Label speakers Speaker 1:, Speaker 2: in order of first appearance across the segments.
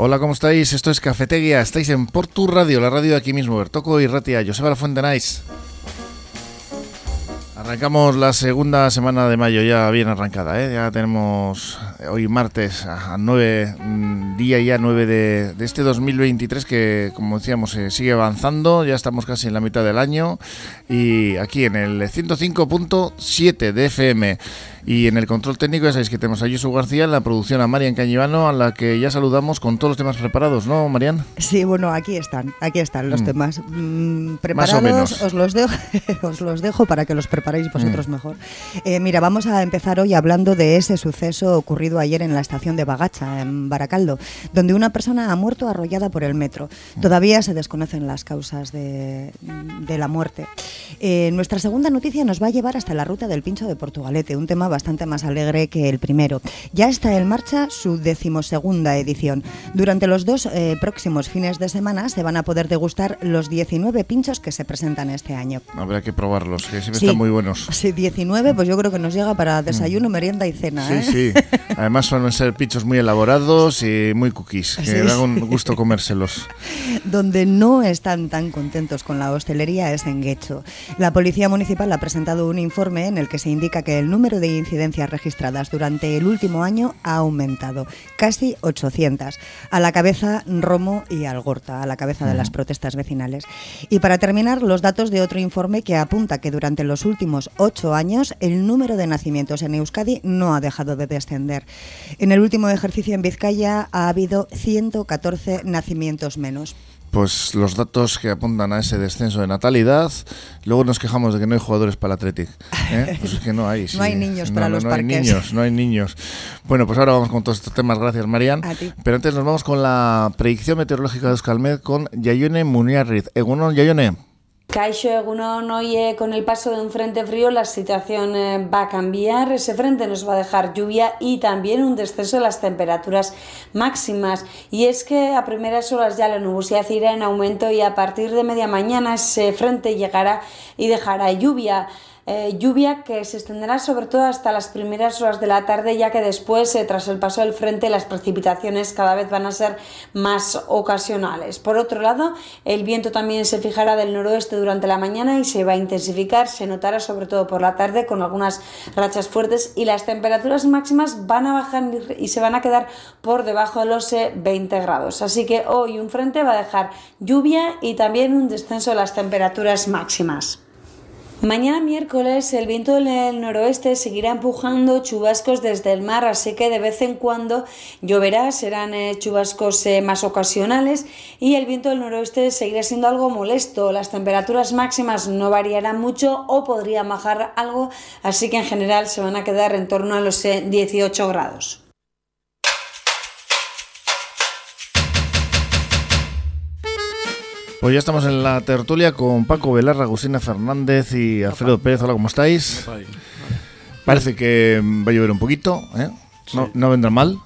Speaker 1: Hola, ¿cómo estáis? Esto es Cafetería. Estáis en Portu Radio, la radio de aquí mismo. Bertoco y Ratia, Joseba La Fuente Nice. Arrancamos la segunda semana de mayo ya bien arrancada, ¿eh? ya tenemos hoy martes a 9, mm, día ya 9 de, de, este 2023 que como decíamos se sigue avanzando, ya estamos casi en la mitad del año y aquí en el 105.7 de FM. Y en el control técnico ya sabéis que tenemos a Yusu García, en la producción a Marian Cañivano, a la que ya saludamos con todos los temas preparados, ¿no, Marian?
Speaker 2: Sí, bueno, aquí están, aquí están los mm. temas. Mm, preparados,
Speaker 1: Más o menos.
Speaker 2: Os, los dejo, os los dejo para que los preparéis vosotros mm. mejor. Eh, mira, vamos a empezar hoy hablando de ese suceso ocurrido ayer en la estación de Bagacha, en Baracaldo, donde una persona ha muerto arrollada por el metro. Mm. Todavía se desconocen las causas de, de la muerte. Eh, nuestra segunda noticia nos va a llevar hasta la ruta del pincho de Portugalete, un tema bastante más alegre que el primero. Ya está en marcha su decimosegunda edición. Durante los dos eh, próximos fines de semana se van a poder degustar los 19 pinchos que se presentan este año.
Speaker 1: Habrá que probarlos, que siempre sí, están muy buenos.
Speaker 2: Sí, 19, pues yo creo que nos llega para desayuno, mm. merienda y cena.
Speaker 1: Sí,
Speaker 2: ¿eh?
Speaker 1: sí. Además suelen ser pinchos muy elaborados y muy cookies, que sí. da un gusto comérselos.
Speaker 2: Donde no están tan contentos con la hostelería es en Guecho. La Policía Municipal ha presentado un informe en el que se indica que el número de incidencias registradas durante el último año ha aumentado, casi 800, a la cabeza Romo y Algorta, a la cabeza de las protestas vecinales. Y para terminar, los datos de otro informe que apunta que durante los últimos ocho años el número de nacimientos en Euskadi no ha dejado de descender. En el último ejercicio en Vizcaya ha habido 114 nacimientos menos
Speaker 1: pues los datos que apuntan a ese descenso de natalidad. Luego nos quejamos de que no hay jugadores para el Athletic. ¿eh? Pues es que no hay. Sí.
Speaker 2: no hay niños para
Speaker 1: no,
Speaker 2: los
Speaker 1: no
Speaker 2: parques.
Speaker 1: hay niños, no hay niños. Bueno, pues ahora vamos con todos estos temas. Gracias, Marian. Pero antes nos vamos con la predicción meteorológica de Euskalmed con Yayone Muniarriz. Egunon, Yayone.
Speaker 3: Caixo Egunon, hoy con el paso de un frente frío la situación eh, va a cambiar. Ese frente nos va a dejar lluvia y también un descenso de las temperaturas máximas. Y es que a primeras horas ya la nubosidad irá en aumento y a partir de media mañana ese frente llegará y dejará lluvia. Eh, lluvia que se extenderá sobre todo hasta las primeras horas de la tarde, ya que después, eh, tras el paso del frente, las precipitaciones cada vez van a ser más ocasionales. Por otro lado, el viento también se fijará del noroeste durante la mañana y se va a intensificar, se notará sobre todo por la tarde con algunas rachas fuertes y las temperaturas máximas van a bajar y se van a quedar por debajo de los 20 grados. Así que hoy un frente va a dejar lluvia y también un descenso de las temperaturas máximas. Mañana miércoles el viento del noroeste seguirá empujando chubascos desde el mar, así que de vez en cuando lloverá, serán eh, chubascos eh, más ocasionales y el viento del noroeste seguirá siendo algo molesto. Las temperaturas máximas no variarán mucho o podrían bajar algo, así que en general se van a quedar en torno a los eh, 18 grados.
Speaker 1: Pues ya estamos en la tertulia con Paco Velarra, Agustina Fernández y Alfredo Pérez. Hola, ¿cómo estáis? Parece que va a llover un poquito, ¿eh? No, no vendrá mal.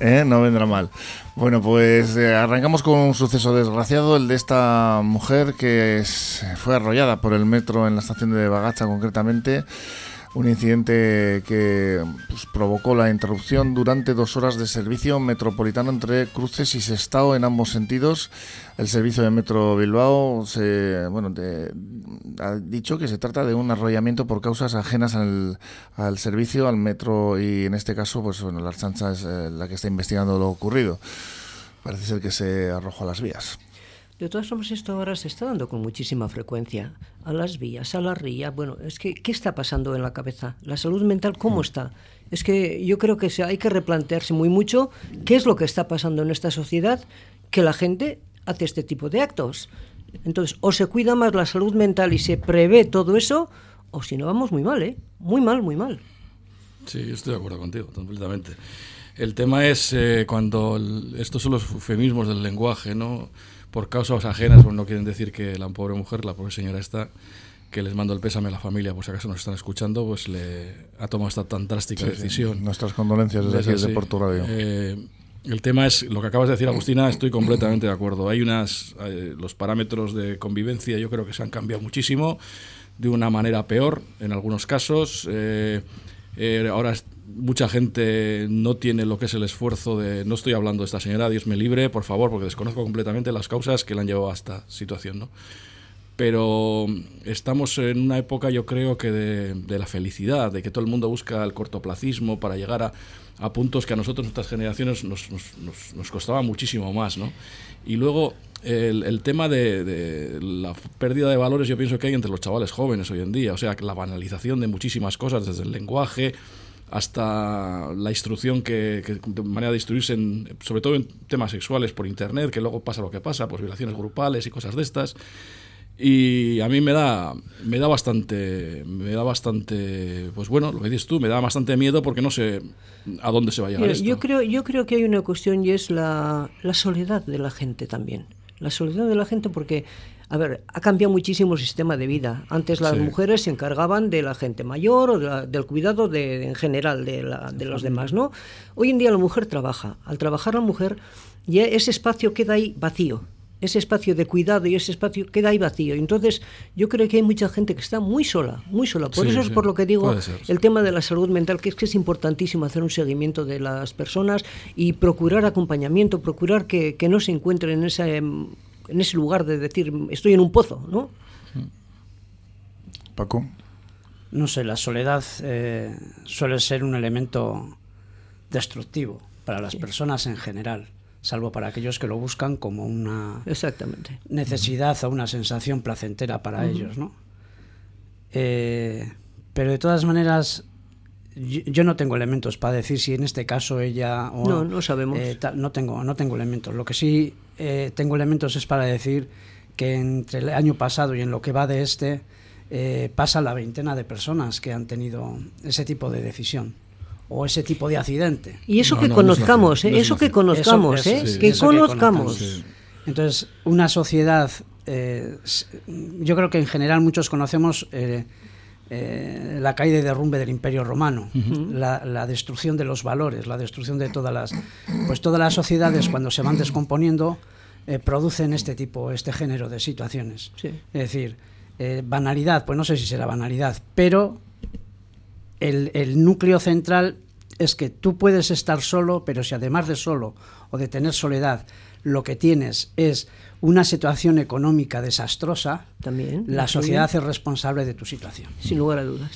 Speaker 1: ¿Eh? No vendrá mal. Bueno, pues eh, arrancamos con un suceso desgraciado, el de esta mujer que es, fue arrollada por el metro en la estación de Bagacha concretamente. Un incidente que pues, provocó la interrupción durante dos horas de servicio metropolitano entre Cruces y Sestao en ambos sentidos. El servicio de Metro Bilbao se, bueno, de, ha dicho que se trata de un arrollamiento por causas ajenas al, al, servicio, al metro y en este caso, pues bueno, la Archancha es eh, la que está investigando lo ocurrido. Parece ser que se arrojó a las vías.
Speaker 4: De todas formas, esto ahora se está dando con muchísima frecuencia. A las vías, a la ría. Bueno, es que, ¿qué está pasando en la cabeza? ¿La salud mental cómo está? Es que yo creo que hay que replantearse muy mucho qué es lo que está pasando en esta sociedad que la gente hace este tipo de actos. Entonces, o se cuida más la salud mental y se prevé todo eso, o si no, vamos muy mal, ¿eh? Muy mal, muy mal.
Speaker 5: Sí, yo estoy de acuerdo contigo, completamente. El tema es eh, cuando el, estos son los eufemismos del lenguaje, ¿no? Por causas ajenas, pues no quieren decir que la pobre mujer, la pobre señora esta, que les mando el pésame a la familia, por si acaso nos están escuchando, pues le ha tomado esta tan drástica
Speaker 1: Sí,
Speaker 5: decisión.
Speaker 1: sí. Nuestras condolencias desde aquí, desde Porto Radio.
Speaker 5: Eh, el tema es lo que acabas de decir, Agustina, estoy completamente de acuerdo. Hay unas, eh, los parámetros de convivencia yo creo que se han cambiado muchísimo, de una manera peor en algunos casos. Eh, Eh, ahora mucha gente no tiene lo que es el esfuerzo de... No estoy hablando de esta señora, Dios me libre, por favor, porque desconozco completamente las causas que le han llevado a esta situación, ¿no? Pero estamos en una época, yo creo que de, de la felicidad, de que todo el mundo busca el cortoplacismo para llegar a, a puntos que a nosotros, nuestras generaciones, nos, nos, nos costaba muchísimo más, ¿no? Y luego el, el tema de, de, la pérdida de valores yo pienso que hay entre los chavales jóvenes hoy en día, o sea, la banalización de muchísimas cosas, desde el lenguaje hasta la instrucción que, que de manera de instruirse, en, sobre todo en temas sexuales por internet, que luego pasa lo que pasa, pues violaciones grupales y cosas de estas. Y a mí me da, me da bastante, me da bastante, pues bueno, lo que dices tú, me da bastante miedo porque no sé a dónde se va a llegar
Speaker 4: Mira,
Speaker 5: esto.
Speaker 4: Yo creo, yo creo que hay una cuestión y es la, la soledad de la gente también. La soledad de la gente porque a ver, ha cambiado muchísimo el sistema de vida. Antes las
Speaker 5: Sí.
Speaker 4: mujeres se encargaban de la gente mayor o de la- del cuidado de, en general de, la- de los demás, ¿no? Hoy en día la mujer trabaja. Al trabajar la mujer, ya ese espacio queda ahí vacío. Ese espacio de cuidado y ese espacio queda ahí vacío. Entonces, yo creo que hay mucha gente que está muy sola, muy sola. Por
Speaker 5: Sí,
Speaker 4: eso es
Speaker 5: sí,
Speaker 4: por lo que digo el tema de la salud mental, que es que es importantísimo hacer un seguimiento de las personas y procurar acompañamiento, procurar que, que no se encuentren en ese, en ese lugar de decir estoy en un pozo, ¿no?
Speaker 1: Paco.
Speaker 6: No sé, la soledad eh, suele ser un elemento destructivo para las personas en general, salvo para aquellos que lo buscan como una
Speaker 4: Exactamente.
Speaker 6: necesidad o una sensación placentera para ellos, ¿no? Eh, pero de todas maneras, yo, yo no tengo elementos para decir si en este caso ella o
Speaker 4: No, no sabemos.
Speaker 6: eh, no tengo, no tengo elementos. Lo que sí eh, tengo elementos es para decir que entre el año pasado y en lo que va de este eh, pasa la veintena de personas que han tenido ese tipo de decisión o ese tipo de accidente.
Speaker 4: Y eso
Speaker 5: No,
Speaker 4: que
Speaker 5: no, no es
Speaker 4: conozcamos,
Speaker 5: fácil,
Speaker 4: ¿eh?
Speaker 5: no es
Speaker 4: eso que conozcamos,
Speaker 6: Eso-
Speaker 4: ¿eh?
Speaker 6: eso- sí,
Speaker 4: que
Speaker 6: eso que
Speaker 4: conozcamos.
Speaker 6: conozcamos. Entonces, una sociedad, eh, yo creo que en general muchos conocemos eh, la caída y derrumbe del Imperio Romano, la, la destrucción de los valores, la destrucción de todas las, pues todas las sociedades cuando se van descomponiendo eh, producen este tipo, este género de situaciones.
Speaker 4: Sí.
Speaker 6: Es decir, eh, banalidad, pues no sé si será banalidad, pero el, el núcleo central es que tú puedes estar solo, pero si además de solo o de tener soledad, lo que tienes es una situación económica desastrosa,
Speaker 4: También.
Speaker 6: la
Speaker 4: también,
Speaker 6: sociedad es responsable de tu situación.
Speaker 4: Sin lugar a dudas.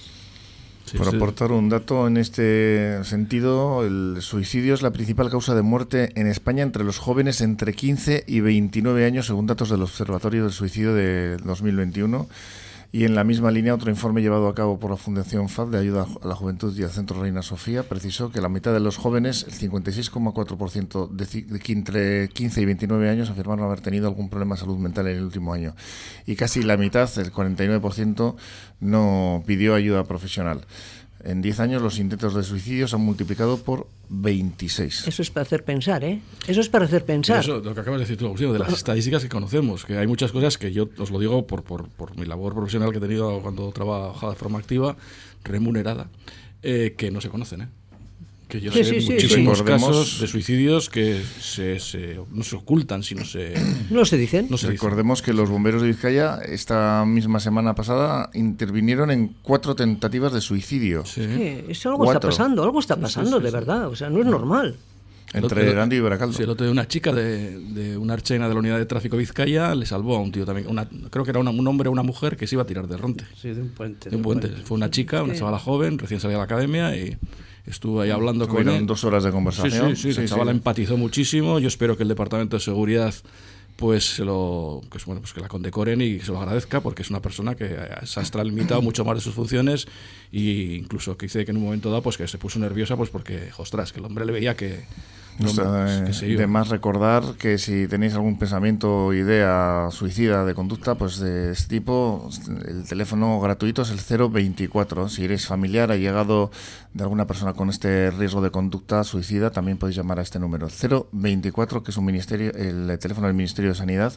Speaker 5: Sí,
Speaker 1: Por
Speaker 5: sí.
Speaker 1: aportar un dato en este sentido, el suicidio es la principal causa de muerte en España entre los jóvenes entre 15 y 29 años, según datos del Observatorio del Suicidio de 2021. Y en la misma línea, otro informe llevado a cabo por la Fundación FAD de Ayuda a la Juventud y al Centro Reina Sofía precisó que la mitad de los jóvenes, el 56,4% de, entre 15 y 29 años, afirmaron haber tenido algún problema de salud mental en el último año. Y casi la mitad, el 49%, no pidió ayuda profesional. En 10 años los intentos de suicidio se han multiplicado por 26.
Speaker 4: Eso es para hacer pensar, ¿eh? Eso es para hacer
Speaker 5: Pero
Speaker 4: pensar.
Speaker 5: Eso, lo que acabas de decir tú, Agustín, de las estadísticas que conocemos, que hay muchas cosas que yo os lo digo por, por, por mi labor profesional que he tenido cuando trabajaba de forma activa, remunerada, eh, que no se conocen, ¿eh? Que yo
Speaker 4: Sí,
Speaker 5: sé
Speaker 4: sí, sí,
Speaker 5: muchísimos
Speaker 1: sí.
Speaker 5: Casos de suicidios que se, se- no se ocultan, sino se...
Speaker 4: No se dicen.
Speaker 5: No se dicen.
Speaker 1: Recordemos que los bomberos de Vizcaya esta misma semana pasada intervinieron en cuatro tentativas de suicidio.
Speaker 5: Sí.
Speaker 4: Sí, es algo
Speaker 1: Cuatro.
Speaker 4: está pasando, algo está pasando, de verdad. O sea, no es normal.
Speaker 1: Entre Gandhi y Baracaldo.
Speaker 5: Sí, el otro día una chica de, de una archena de la unidad de tráfico Vizcaya le salvó a un tío también. Una, creo que era una- un hombre o una mujer que se iba a tirar de ronte.
Speaker 6: Sí, de un puente.
Speaker 5: De un puente. Fue una chica, una chavala joven, recién salida de la academia y estuve ahí hablando con él.
Speaker 1: dos horas de
Speaker 5: Sí,
Speaker 1: conversación.
Speaker 5: sí, sí, la chavala empatizó muchísimo. Yo espero que el Departamento de Seguridad pues se lo que, es- bueno, pues que la condecoren y se lo agradezca porque es una persona que eh, se ha extralimitado mucho más de sus funciones e incluso que dice que en un momento dado pues que se puso nerviosa pues porque ostras que el hombre le veía que,
Speaker 1: No
Speaker 5: que
Speaker 1: de más recordar que si tenéis algún pensamiento o idea suicida de conducta, pues de este tipo, el teléfono gratuito es el 024. Si eres familiar, ha llegado de alguna persona con este riesgo de conducta suicida, también podéis llamar a este número 024, que es un ministerio, el teléfono del Ministerio de Sanidad,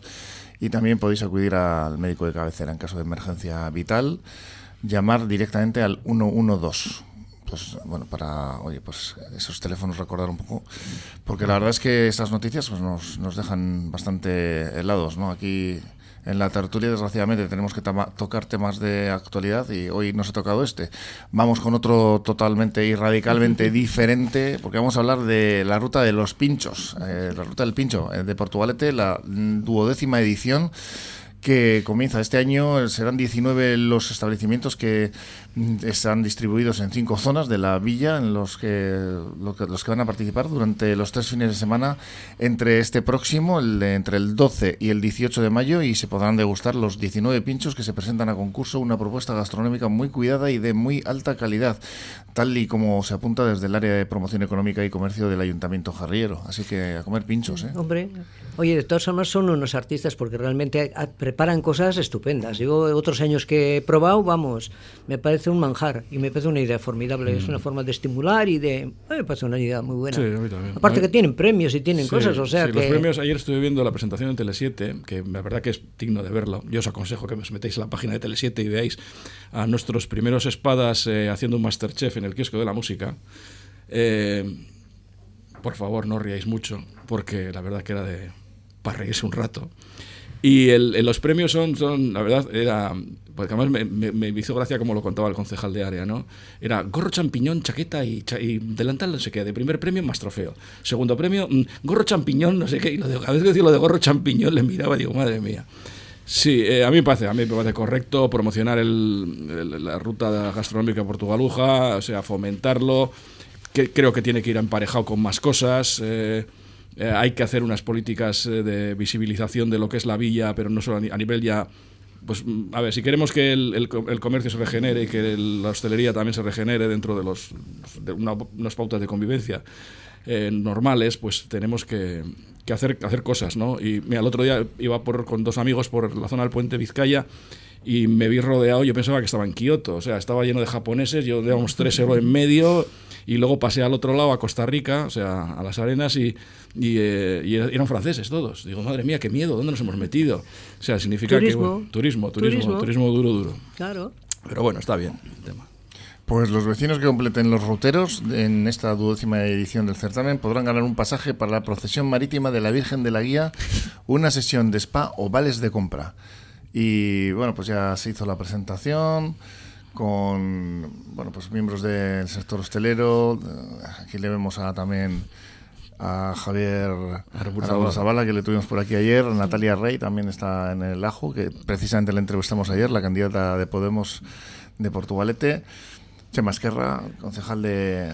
Speaker 1: y también podéis acudir al médico de cabecera en caso de emergencia vital, llamar directamente al 112 pues bueno, para oye, pues esos teléfonos recordar un poco, porque la verdad es que estas noticias pues nos, nos dejan bastante helados, ¿no? Aquí En la tertulia, desgraciadamente, tenemos que tocar temas de actualidad y hoy nos ha tocado este. Vamos con otro totalmente y radicalmente diferente, porque vamos a hablar de la ruta de los pinchos, eh, la ruta del pincho eh, de Portugalete, la duodécima edición que comienza este año. Serán 19 los establecimientos que mm, están distribuidos en cinco zonas de la villa, en los que, los que van a participar durante los tres fines de semana entre este próximo, entre el 12 y el 18 de mayo, y se podrán degustar los 19 pinchos que se presentan a concurso, una propuesta gastronómica muy cuidada y de muy alta calidad, tal y como se apunta desde el área de promoción económica y comercio del Ayuntamiento Jarriero. Así que a comer pinchos. ¿eh?
Speaker 4: Hombre, oye, de todas formas son unos artistas porque realmente preparan cosas estupendas. Yo otros años que he probado, vamos, me parece un manjar y me parece una idea formidable. Es una mm. forma de estimular y de... Me parece una idea muy buena.
Speaker 5: Sí, a mí también.
Speaker 4: Aparte que tienen premios y tienen cosas, o sea
Speaker 5: sí,
Speaker 4: que...
Speaker 5: Los premios, ayer estuve viendo la presentación en Tele7, que la verdad que es digno de verlo. Yo os aconsejo que os metáis en la página de Tele7 y veáis a nuestros primeros espadas eh, haciendo un Masterchef en el kiosco de la música. Eh, por favor, no ríais mucho, porque la verdad que era de para reírse un rato. Y el, los premios son, son, la verdad, era. Porque además me, me, hizo gracia como lo contaba el concejal de área, ¿no? Era gorro champiñón, chaqueta y, y delantal, no sé qué. De primer premio, más trofeo. Segundo premio, mm, gorro champiñón, no sé qué. Y lo de, a veces decía lo de gorro champiñón le miraba y digo, madre mía. Sí, eh, a mí me parece, a mí me parece correcto promocionar el, la ruta gastronómica portugaluja, o sea, fomentarlo. Que, creo que tiene que ir emparejado con más cosas. Eh, eh, hay que hacer unas políticas eh, de visibilización de lo que es la villa, pero no solo a, nivel ya pues a ver, si queremos que el, comercio se regenere y que la hostelería también se regenere dentro de, los, de unas pautas de convivencia eh, normales, pues tenemos que, hacer, hacer cosas, ¿no? Y mira, el otro día iba por, con dos amigos por la zona del puente Vizcaya y me vi rodeado, yo pensaba que estaba en Kioto, o sea, estaba lleno de japoneses, yo digamos tres euros en medio y luego pasé al otro lado, a Costa Rica, o sea, a las arenas, y, y, eh, eran franceses todos. Digo, madre mía, qué miedo, ¿dónde nos hemos metido? O sea, significa
Speaker 4: que...
Speaker 5: turismo, turismo, turismo, turismo duro, duro.
Speaker 4: Claro.
Speaker 5: Pero bueno, está bien el tema.
Speaker 1: Pues los vecinos que completen los ruteros en esta duodécima edición del certamen podrán ganar un pasaje para la procesión marítima de la Virgen de la Guía, una sesión de spa o vales de compra. Y bueno, pues ya se hizo la presentación con bueno pues miembros del sector hostelero. Aquí le vemos a, también a Javier Zavala, que le tuvimos por aquí ayer. Natalia Rey también está en el ajo, que precisamente la entrevistamos ayer, la candidata de Podemos de Portugalete. Chema Esquerra, concejal de,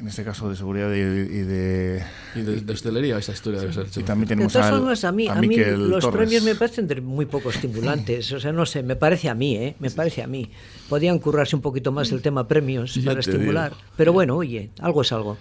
Speaker 1: en este caso de seguridad y
Speaker 5: de... Y de, hostelería, esa historia debe ser.
Speaker 1: Y también tenemos
Speaker 4: de todas a mí, a, mí los premios me parecen muy poco estimulantes. O sea, no sé, me parece a mí, ¿eh? Me parece a mí. Podían currarse un poquito más el tema premios para estimular. Pero bueno, oye, algo es algo.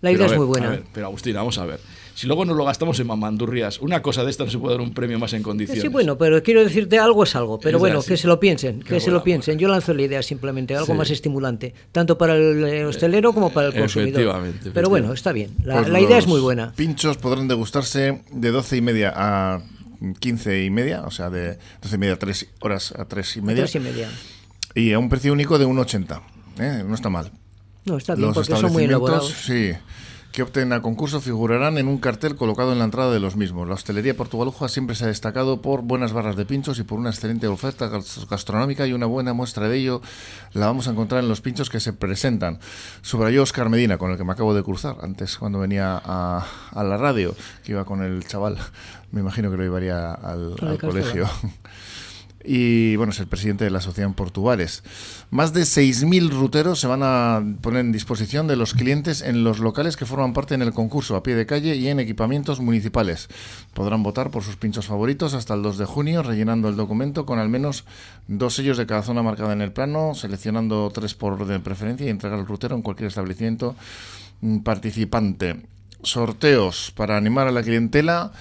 Speaker 4: La idea es muy buena.
Speaker 5: pero Agustín, vamos a ver. Si luego nos lo gastamos en mamandurrias, una cosa de esta no se puede dar un premio más en condiciones.
Speaker 4: Sí, bueno, pero quiero decirte algo es algo. Pero bueno, que se lo piensen, que se lo piensen. Yo lanzo la idea simplemente, algo más estimulante, tanto para el eh, hostelero como para el consumidor.
Speaker 5: Efectivamente,
Speaker 4: Pero bueno, está bien. La, pues idea es muy buena.
Speaker 1: Pinchos podrán degustarse de 12 y media a 15 y media, o sea, de 12 y media a 3 horas a 3 y media.
Speaker 4: 3 y media.
Speaker 1: Y a un precio único de 1,80. ¿eh? No está mal.
Speaker 4: No, está bien, porque son muy elaborados.
Speaker 1: Sí que opten a concurso figurarán en un cartel colocado en la entrada de los mismos. La hostelería portugaluja siempre se ha destacado por buenas barras de pinchos y por una excelente oferta gastronómica y una buena muestra de ello la vamos a encontrar en los pinchos que se presentan. Subrayó Oscar Medina, con el que me acabo de cruzar antes cuando venía a, la radio, que iba con el chaval, me imagino que lo llevaría al, al colegio y bueno, es el presidente de la Asociación Portuares. Más de 6.000 ruteros se van a poner en disposición de los clientes en los locales que forman parte en el concurso, a pie de calle y en equipamientos municipales. Podrán votar por sus pinchos favoritos hasta el 2 de junio, rellenando el documento con al menos dos sellos de cada zona marcada en el plano, seleccionando tres por orden de preferencia y entregar el rutero en cualquier establecimiento mm, participante. Sorteos para animar a la clientela.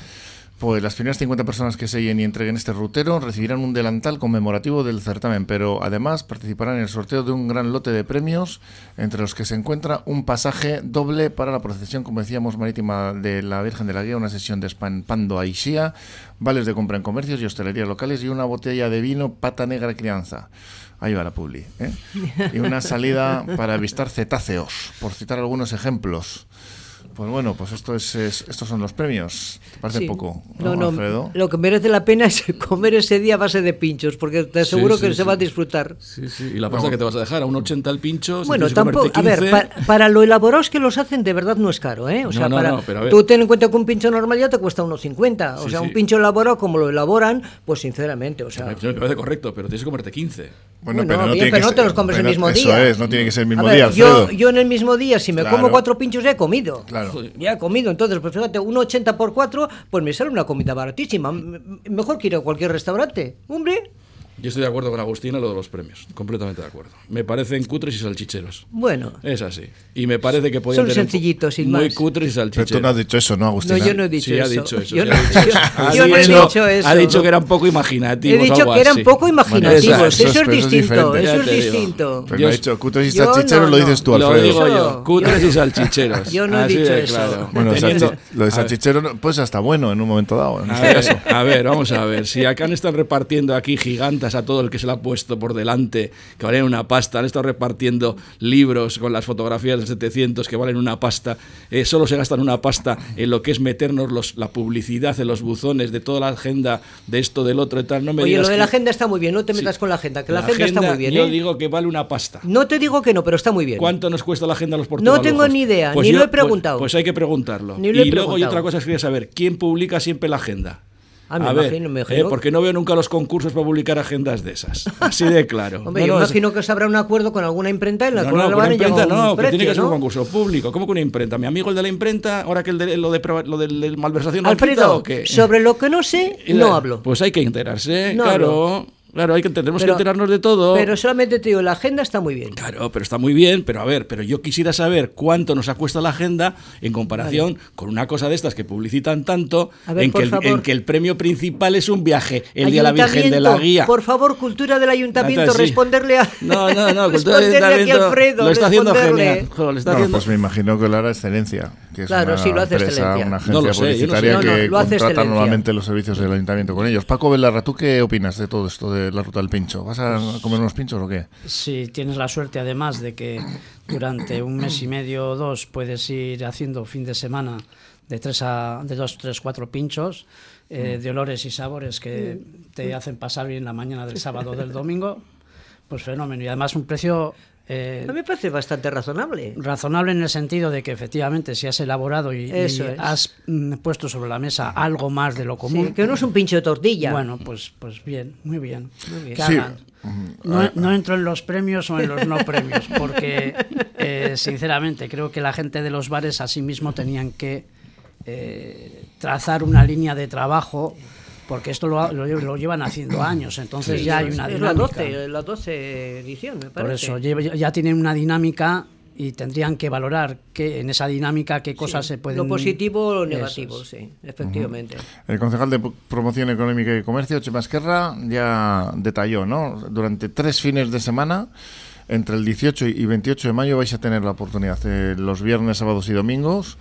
Speaker 1: Pues las primeras 50 personas que sellen y entreguen este rutero recibirán un delantal conmemorativo del certamen, pero además participarán en el sorteo de un gran lote de premios, entre los que se encuentra un pasaje doble para la procesión, como decíamos, marítima de la Virgen de la Guía, una sesión de Pando a Ixía, vales de compra en comercios y hostelerías locales y una botella de vino pata negra crianza. Ahí va la publi. ¿eh? Y una salida para avistar cetáceos, por citar algunos ejemplos Pues bueno, pues esto es, estos son los premios. ¿Te parece poco?
Speaker 4: No, no, Lo que merece la pena es comer ese día a base de pinchos, porque te aseguro que se va a disfrutar.
Speaker 5: Sí, sí. Y la pasta que te vas a dejar, a un 80 el pincho.
Speaker 4: bueno, tampoco. A ver, para, lo elaborados que los hacen, de verdad no es caro, ¿eh? O sea, para, tú ten en cuenta que un pincho normal ya te cuesta unos 50. O sea, un pincho elaborado, como lo elaboran, pues sinceramente, o sea.
Speaker 5: Me parece correcto, pero tienes que comerte 15.
Speaker 1: Bueno, pero, no, bien,
Speaker 4: pero no te los comes el mismo
Speaker 1: día.
Speaker 4: Eso
Speaker 1: es, no tiene que ser el mismo día. Yo,
Speaker 4: yo en el mismo día, si me como cuatro pinchos, ya he comido. Claro. Ya he comido. Entonces, pues fíjate, un 80 por 4, pues me sale una comida baratísima. Mejor que ir a cualquier restaurante. Hombre.
Speaker 5: Yo estoy de acuerdo con Agustina lo de los premios, completamente de acuerdo. Me parecen cutres y salchicheros.
Speaker 4: Bueno.
Speaker 5: Es así. Y me parece que podían
Speaker 4: Son sencillitos, sin
Speaker 5: Muy cutres y salchicheros.
Speaker 1: Pero tú no has dicho eso, ¿no, Agustina?
Speaker 4: No, yo no he dicho
Speaker 5: sí,
Speaker 4: eso.
Speaker 5: ha dicho eso.
Speaker 4: Yo,
Speaker 5: no,
Speaker 4: he dicho eso.
Speaker 5: Ha dicho que eran poco imaginativos.
Speaker 4: He dicho que eran poco imaginativos. eso, es distinto. Eso es distinto.
Speaker 1: Pero no ha dicho cutres y salchicheros, lo dices tú, Alfredo.
Speaker 5: Lo digo yo. Cutres y salchicheros.
Speaker 4: Yo no he dicho eso.
Speaker 1: Bueno, lo de salchichero pues hasta bueno en un momento dado.
Speaker 5: A ver, vamos a ver. Si acá están repartiendo aquí a todo el que se la ha puesto por delante, que valen una pasta, han estado repartiendo libros con las fotografías de 700 que valen una pasta, eh, solo se gastan una pasta en lo que es meternos los, la publicidad en los buzones de toda la agenda de esto, del otro y tal. No me
Speaker 4: Oye,
Speaker 5: lo
Speaker 4: de la agenda está muy bien, no te metas con la agenda, que la, agenda, está muy bien.
Speaker 5: Yo
Speaker 4: ¿eh?
Speaker 5: digo que vale una pasta.
Speaker 4: No te digo que no, pero está muy bien.
Speaker 5: ¿Cuánto nos cuesta la agenda a los portugueses?
Speaker 4: No tengo ni idea,
Speaker 5: pues
Speaker 4: ni lo he
Speaker 5: pues,
Speaker 4: preguntado.
Speaker 5: Pues, hay que preguntarlo. y luego hay otra cosa que quería saber, ¿quién publica siempre la agenda?
Speaker 4: Ah, a ver, eh,
Speaker 5: porque no veo nunca los concursos para publicar agendas de esas. Así de claro.
Speaker 4: Hombre, yo imagino que se habrá un acuerdo con alguna imprenta en la
Speaker 5: no, cual no, con imprenta no, que tiene que ser un concurso público. ¿Cómo con una imprenta? Mi amigo el de la imprenta, ahora que el de, lo de lo de, malversación
Speaker 4: Alfredo,
Speaker 5: ¿o qué?
Speaker 4: sobre lo que no sé, no hablo.
Speaker 5: Pues hay que enterarse, claro. Claro, hay que, tenemos que enterarnos de todo.
Speaker 4: Pero solamente te digo, la agenda está muy bien.
Speaker 5: Claro, pero está muy bien, pero a ver, pero yo quisiera saber cuánto nos ha cuesta la agenda en comparación con una cosa de estas que publicitan tanto, en, que el, en, que el, premio principal es un viaje, el día de la Virgen de la Guía.
Speaker 4: Por favor, cultura del ayuntamiento, responderle a.
Speaker 5: No, no, no, cultura del ayuntamiento.
Speaker 4: Alfredo,
Speaker 5: lo está haciendo genial.
Speaker 1: Pues me imagino que lo hará Excelencia, que es
Speaker 4: claro,
Speaker 1: una,
Speaker 4: sí, lo hace
Speaker 1: empresa, una agencia publicitaria que contrata normalmente los servicios del ayuntamiento con ellos. Paco Velarra, ¿tú qué opinas de todo esto de la ruta del pincho? ¿Vas a comer unos pinchos o qué?
Speaker 6: Sí, tienes la suerte además de que durante un mes y medio o dos puedes ir haciendo fin de semana de tres a de dos, tres, cuatro pinchos eh, mm. de olores y sabores que te hacen pasar bien la mañana del sábado o del domingo. Pues fenómeno. Y además un precio
Speaker 4: eh, a mí me parece bastante razonable.
Speaker 6: Razonable en el sentido de que efectivamente si has elaborado y, has mm, puesto sobre la mesa algo más de lo común.
Speaker 4: que no es un pincho de tortilla.
Speaker 6: Bueno, pues, pues bien, muy bien. No, no, entro en los premios o en los no premios, porque eh, sinceramente creo que la gente de los bares asimismo tenían que eh, trazar una línea de trabajo porque esto lo, lo, llevan haciendo años, entonces ya hay una dinámica.
Speaker 4: La 12, edición, me parece.
Speaker 6: Por eso, ya tienen una dinámica y tendrían que valorar que en esa dinámica qué cosas se pueden...
Speaker 4: Lo positivo o lo negativo, sí, efectivamente.
Speaker 1: El concejal de Promoción Económica y Comercio, Chema Esquerra, ya detalló, ¿no? Durante tres fines de semana entre el 18 y 28 de mayo vais a tener la oportunidad, eh, los viernes, sábados y domingos,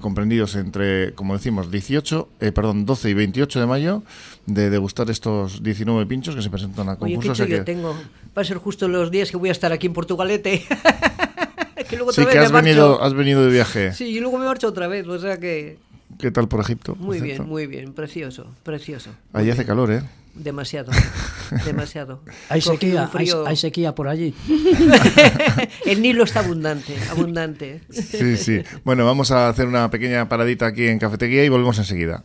Speaker 1: comprendidos entre, como decimos, 18, eh, perdón, 12 y 28 de mayo, de degustar estos 19 pinchos que se presentan a concurso.
Speaker 4: Oye, ¿qué tengo? Va a ser justo los días que voy a estar aquí en Portugalete.
Speaker 1: que luego sí, que has venido, has venido de viaje.
Speaker 4: Sí, y luego me marcho otra vez, o sea que...
Speaker 1: ¿Qué tal por Egipto?
Speaker 4: Muy bien, muy bien, precioso, precioso.
Speaker 1: Allí hace calor, ¿eh?
Speaker 4: Demasiado, demasiado.
Speaker 6: Hay sequía, hay, sequía por allí.
Speaker 4: el Nilo está abundante, abundante.
Speaker 1: Sí, sí. Bueno, vamos a hacer una pequeña paradita aquí en Cafetería y volvemos enseguida.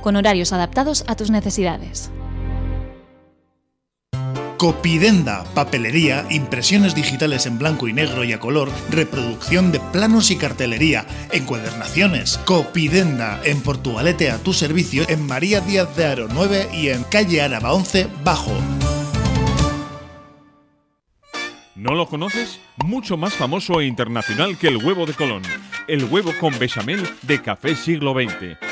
Speaker 7: con horarios adaptados a tus necesidades.
Speaker 8: Copidenda, papelería, impresiones digitales en blanco y negro y a color, reproducción de planos y cartelería, encuadernaciones. Copidenda, en Portugalete a tu servicio, en María Díaz de Aro 9 y en calle Araba 11 Bajo.
Speaker 9: ¿No lo conoces? Mucho más famoso e internacional que el huevo de Colón. El huevo con bechamel de Café Siglo XX.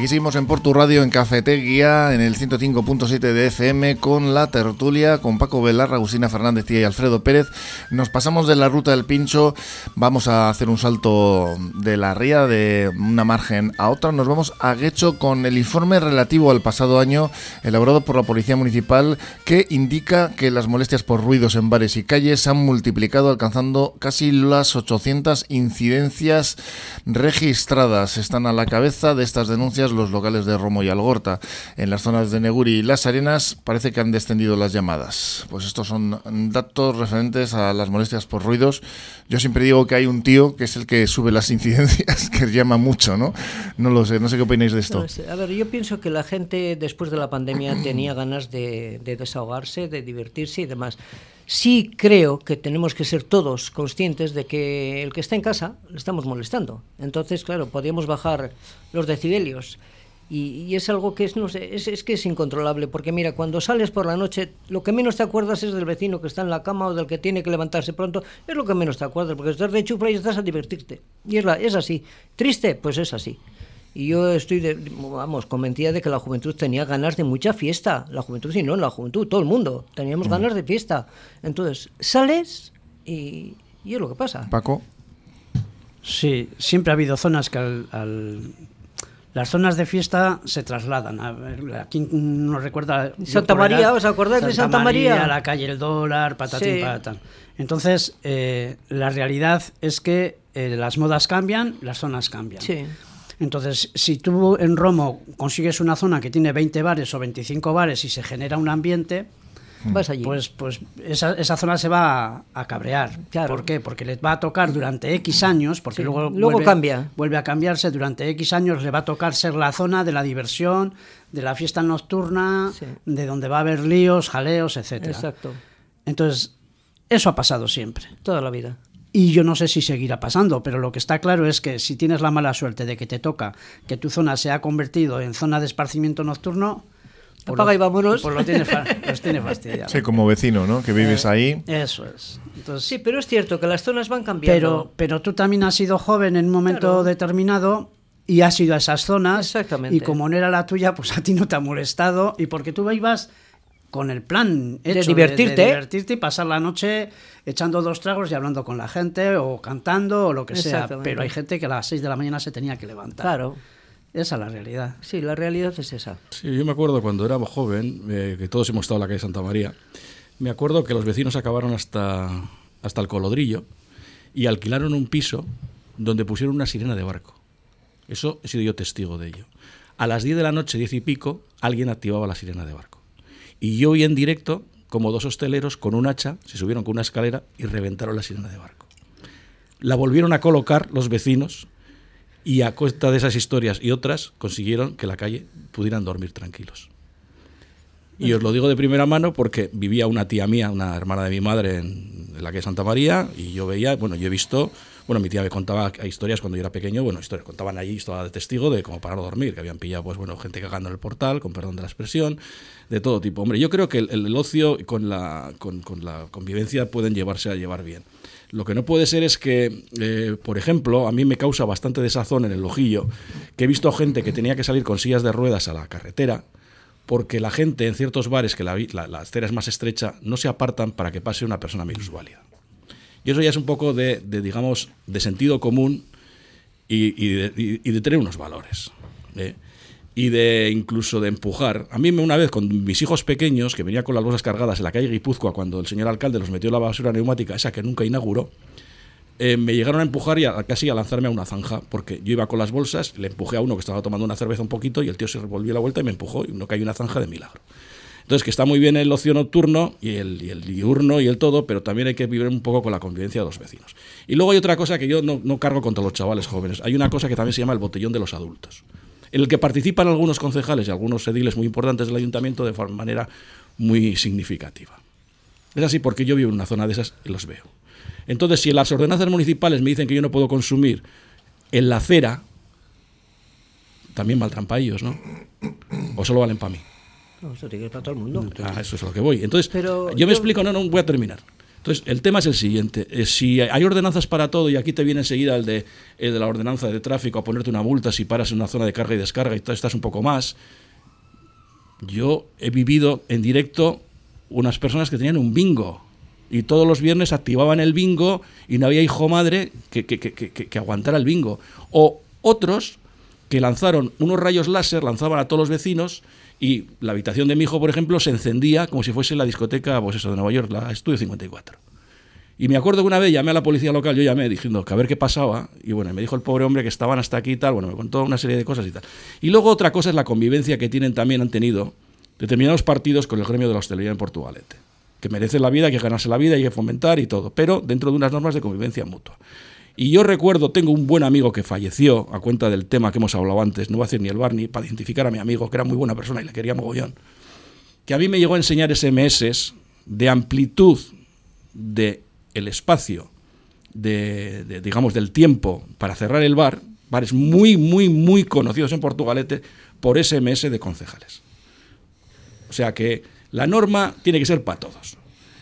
Speaker 1: Aquí seguimos en Portu Radio, en Cafetería, en el 105.7 de FM, con la tertulia, con Paco Velarra, Agustina Fernández y Alfredo Pérez. Nos pasamos de la ruta del pincho, vamos a hacer un salto de la ría de una margen a otra. Nos vamos a Guecho con el informe relativo al pasado año, elaborado por la Policía Municipal, que indica que las molestias por ruidos en bares y calles se han multiplicado, alcanzando casi las 800 incidencias registradas. Están a la cabeza de estas denuncias los locales de Romo y Algorta. En las zonas de Neguri y Las Arenas parece que han descendido las llamadas. Pues estos son datos referentes a las molestias por ruidos. Yo siempre digo que hay un tío que es el que sube las incidencias, que llama mucho, ¿no? No lo sé, no sé qué opináis de esto.
Speaker 4: a ver, yo pienso que la gente después de la pandemia tenía ganas de desahogarse, de divertirse y demás. Sí creo que tenemos que ser todos conscientes de que el que está en casa le estamos molestando. Entonces, claro, podríamos bajar los decibelios. Y, es algo que es, no sé, es, es, que es incontrolable, porque mira, cuando sales por la noche, lo que menos te acuerdas es del vecino que está en la cama o del que tiene que levantarse pronto, es lo que menos te acuerdas, porque estás de chufla y estás a divertirte. Y es, la, es así. Triste, pues es así. Y yo estoy, de, vamos, convencida de que la juventud tenía ganas de mucha fiesta. La juventud, sí, no, la juventud, todo el mundo. Teníamos ganas de fiesta. Entonces, sales y, y, es lo que pasa.
Speaker 1: Paco.
Speaker 6: Sí, siempre ha habido zonas que al, las zonas de fiesta se trasladan. A ver, aquí no recuerda.
Speaker 4: Santa María, ¿os acordáis de Santa María?
Speaker 6: María? La calle El Dólar, patatín, sí. patatán. Entonces, eh, la realidad es que eh, las modas cambian, las zonas cambian.
Speaker 4: Sí.
Speaker 6: Entonces, si tú en Romo consigues una zona que tiene 20 bares o 25 bares y se genera un ambiente,
Speaker 4: Vas allí.
Speaker 6: pues, pues esa, esa zona se va a, cabrear.
Speaker 4: Claro.
Speaker 6: ¿Por qué? Porque les va a tocar durante X años, porque
Speaker 4: Sí.
Speaker 6: luego,
Speaker 4: Luego
Speaker 6: vuelve,
Speaker 4: cambia.
Speaker 6: vuelve a cambiarse, durante X años le va a tocar ser la zona de la diversión, de la fiesta nocturna,
Speaker 4: Sí.
Speaker 6: de donde va a haber líos, jaleos, etcétera.
Speaker 4: Exacto.
Speaker 6: Entonces, eso ha pasado siempre.
Speaker 4: Toda la vida.
Speaker 6: Y yo no sé si seguirá pasando, pero lo que está claro es que si tienes la mala suerte de que te toca que tu zona se ha convertido en zona de esparcimiento nocturno, pues
Speaker 4: Apaga
Speaker 6: lo-
Speaker 4: y vámonos.
Speaker 6: Pues lo tienes, los tienes fastidiados.
Speaker 1: Sí, como vecino, ¿no? Que vives ahí.
Speaker 6: Eso es. Entonces,
Speaker 4: Sí, pero es cierto que las zonas van cambiando.
Speaker 6: pero, pero tú también has sido joven en un momento
Speaker 4: Claro.
Speaker 6: determinado y has ido a esas zonas.
Speaker 4: Exactamente.
Speaker 6: Y como no era la tuya, pues a ti no te ha molestado. Y porque tú ibas con el plan
Speaker 4: De
Speaker 6: hecho
Speaker 4: divertirte.
Speaker 6: de divertirte y pasar la noche echando dos tragos y hablando con la gente o cantando o lo que sea. Pero hay gente que a las 6 de la mañana se tenía que levantar.
Speaker 4: Claro.
Speaker 6: Esa es la realidad.
Speaker 4: Sí, la realidad es esa.
Speaker 5: Sí, yo me acuerdo cuando éramos joven, eh, que todos hemos estado en la calle Santa María, me acuerdo que los vecinos acabaron hasta, hasta el colodrillo y alquilaron un piso donde pusieron una sirena de barco. Eso he sido yo testigo de ello. A las 10 de la noche, 10 y pico, alguien activaba la sirena de barco. Y yo vi en directo como dos hosteleros con un hacha se subieron con una escalera y reventaron la sirena de barco. La volvieron a colocar los vecinos y a costa de esas historias y otras consiguieron que la calle pudieran dormir tranquilos. Y os lo digo de primera mano porque vivía una tía mía, una hermana de mi madre en, la calle Santa María y yo veía, bueno, yo he visto, bueno, mi tía me contaba historias cuando yo era pequeño, bueno, historias, contaban allí, estaba de testigo de como para no dormir, que habían pillado, pues bueno, gente cagando en el portal, con perdón de la expresión, de todo tipo. Hombre, yo creo que el, ocio con la, con, la convivencia pueden llevarse a llevar bien. Lo que no puede ser es que, eh, por ejemplo, a mí me causa bastante desazón en el ojillo que he visto gente que tenía que salir con sillas de ruedas a la carretera porque la gente en ciertos bares, que la, la, la es más estrecha, no se apartan para que pase una persona minusválida. Y eso ya es un poco de, de, digamos, de sentido común y, de, tener unos valores. ¿eh? Y de incluso de empujar. A mí una vez con mis hijos pequeños, que venía con las bolsas cargadas en la calle Guipúzcoa, cuando el señor alcalde los metió en la basura neumática, esa que nunca inauguró, eh, me llegaron a empujar y a- casi a lanzarme a una zanja, porque yo iba con las bolsas, le empujé a uno que estaba tomando una cerveza un poquito y el tío se volvió la vuelta y me empujó y no cayó una zanja de milagro. Entonces, que está muy bien el ocio nocturno y el, diurno y el todo, pero también hay que vivir un poco con la convivencia de los vecinos. Y luego hay otra cosa que yo no, no cargo contra los chavales jóvenes. Hay una cosa que también se llama el botellón de los adultos, en el que participan algunos concejales y algunos ediles muy importantes del ayuntamiento de manera muy significativa. Es así porque yo vivo en una zona de esas y los veo. Entonces, si las ordenanzas municipales me dicen que yo no puedo consumir en la acera, también valdrán para ellos, ¿no? O solo valen para mí.
Speaker 4: No, eso tiene que para todo el mundo.
Speaker 5: Ah, eso es a lo que voy. Entonces,
Speaker 4: Pero
Speaker 5: yo,
Speaker 4: yo-
Speaker 5: me explico, no, no, voy a terminar. Entonces, el tema es el siguiente. Eh, si hay ordenanzas para todo y aquí te viene enseguida el de, el de la ordenanza de tráfico a ponerte una multa si paras en una zona de carga y descarga y estás un poco más, yo he vivido en directo unas personas que tenían un bingo y todos los viernes activaban el bingo y no había hijo madre que, que- que- que- que aguantara el bingo. O otros que lanzaron unos rayos láser, lanzaban a todos los vecinos y la habitación de mi hijo, por ejemplo, se encendía como si fuese la discoteca pues eso, de Nueva York, la Estudio 54. Y me acuerdo que una vez llamé a la policía local, yo llamé diciendo que a ver qué pasaba, y bueno, me dijo el pobre hombre que estaban hasta aquí y tal, bueno, me contó una serie de cosas y tal. Y luego otra cosa es la convivencia que tienen también, han tenido determinados partidos con el gremio de la hostelería en Portugalete, que merece la vida, que ganarse la vida, hay que fomentar y todo, pero dentro de unas normas de convivencia mutua. Y yo recuerdo, tengo un buen amigo que falleció a cuenta del tema que hemos hablado antes, no voy a decir ni el bar ni para identificar a mi amigo, que era muy buena persona y le quería mogollón, que a mí me llegó a enseñar SMS de amplitud de el espacio de, de, digamos del tiempo para cerrar el bar, bares muy muy muy conocidos en Portugalete por SMS de concejales. O sea que la norma tiene que ser para todos.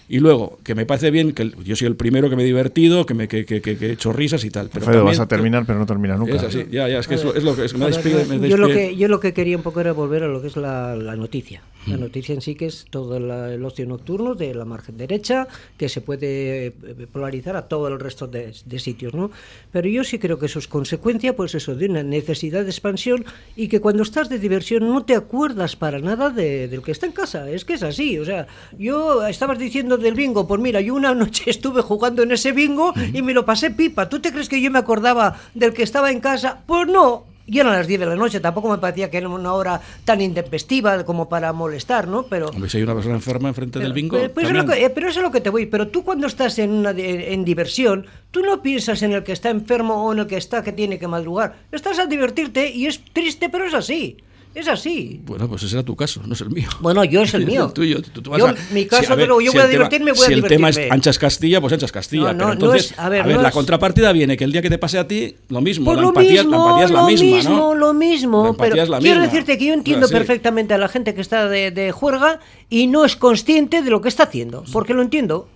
Speaker 5: Y luego, que me parece bien, que yo soy el primero que me he divertido, que, me, que, que- que- que he hecho risas y tal. Pero
Speaker 1: Alfredo,
Speaker 5: también-
Speaker 1: vas a terminar, pero no terminas nunca.
Speaker 5: Es así, ya, ya, es que es lo, es lo que es me
Speaker 4: ver,
Speaker 5: despide- me
Speaker 4: yo, lo que, yo lo que quería un poco era volver a lo que es la, la noticia. La
Speaker 5: Mm.
Speaker 4: noticia en sí que es todo la- el ocio nocturno de la margen derecha, que se puede eh, polarizar a todo el resto de, de sitios, ¿no? Pero yo sí creo que eso es consecuencia, pues eso, de una necesidad de expansión y que cuando estás de diversión no te acuerdas para nada de, del que está en casa. Es que es así, o sea, yo estabas diciendo del bingo, pues mira, yo una noche estuve jugando en ese bingo y me lo pasé pipa. ¿Tú te crees que yo me acordaba del que estaba en casa? Pues no. Y eran las 10 de la noche, tampoco me parecía que era una hora tan intempestiva como para molestar, ¿no? Pero,
Speaker 5: Hombre, si hay una persona enferma enfrente del bingo.
Speaker 4: pero, pero eso es lo
Speaker 5: también-
Speaker 4: que, eh, pero eso es lo que te voy. Pero tú cuando estás en, una de- en diversión, tú no piensas en el que está enfermo o en el que está que tiene que madrugar. Estás a divertirte y es triste, pero es así. Es así.
Speaker 5: Bueno, pues ese era tu caso, no es el mío.
Speaker 4: Bueno, yo es el mío.
Speaker 5: el tuyo. Tú- tú vas
Speaker 4: Yo,
Speaker 5: a-
Speaker 4: mi caso,
Speaker 5: a ver,
Speaker 4: pero yo
Speaker 5: si
Speaker 4: voy a divertirme, voy a
Speaker 5: Si el tema es
Speaker 4: divertirme.
Speaker 5: anchas Castilla, pues anchas Castilla.
Speaker 4: No, no,
Speaker 5: pero
Speaker 4: no
Speaker 5: entonces,
Speaker 4: es- a ver, no
Speaker 5: la
Speaker 4: es-
Speaker 5: contrapartida viene que el día que te pase a ti, lo mismo.
Speaker 4: Pues
Speaker 5: la,
Speaker 4: lo
Speaker 5: empatía,
Speaker 4: mismo,
Speaker 5: la empatía es la
Speaker 4: lo
Speaker 5: misma,
Speaker 4: mismo,
Speaker 5: ¿no?
Speaker 4: lo mismo.
Speaker 5: La
Speaker 4: pero
Speaker 5: es la
Speaker 4: quiero
Speaker 5: misma.
Speaker 4: decirte que yo entiendo perfectamente a la gente que está de, de juerga y no es consciente de lo que está haciendo, porque lo entiendo.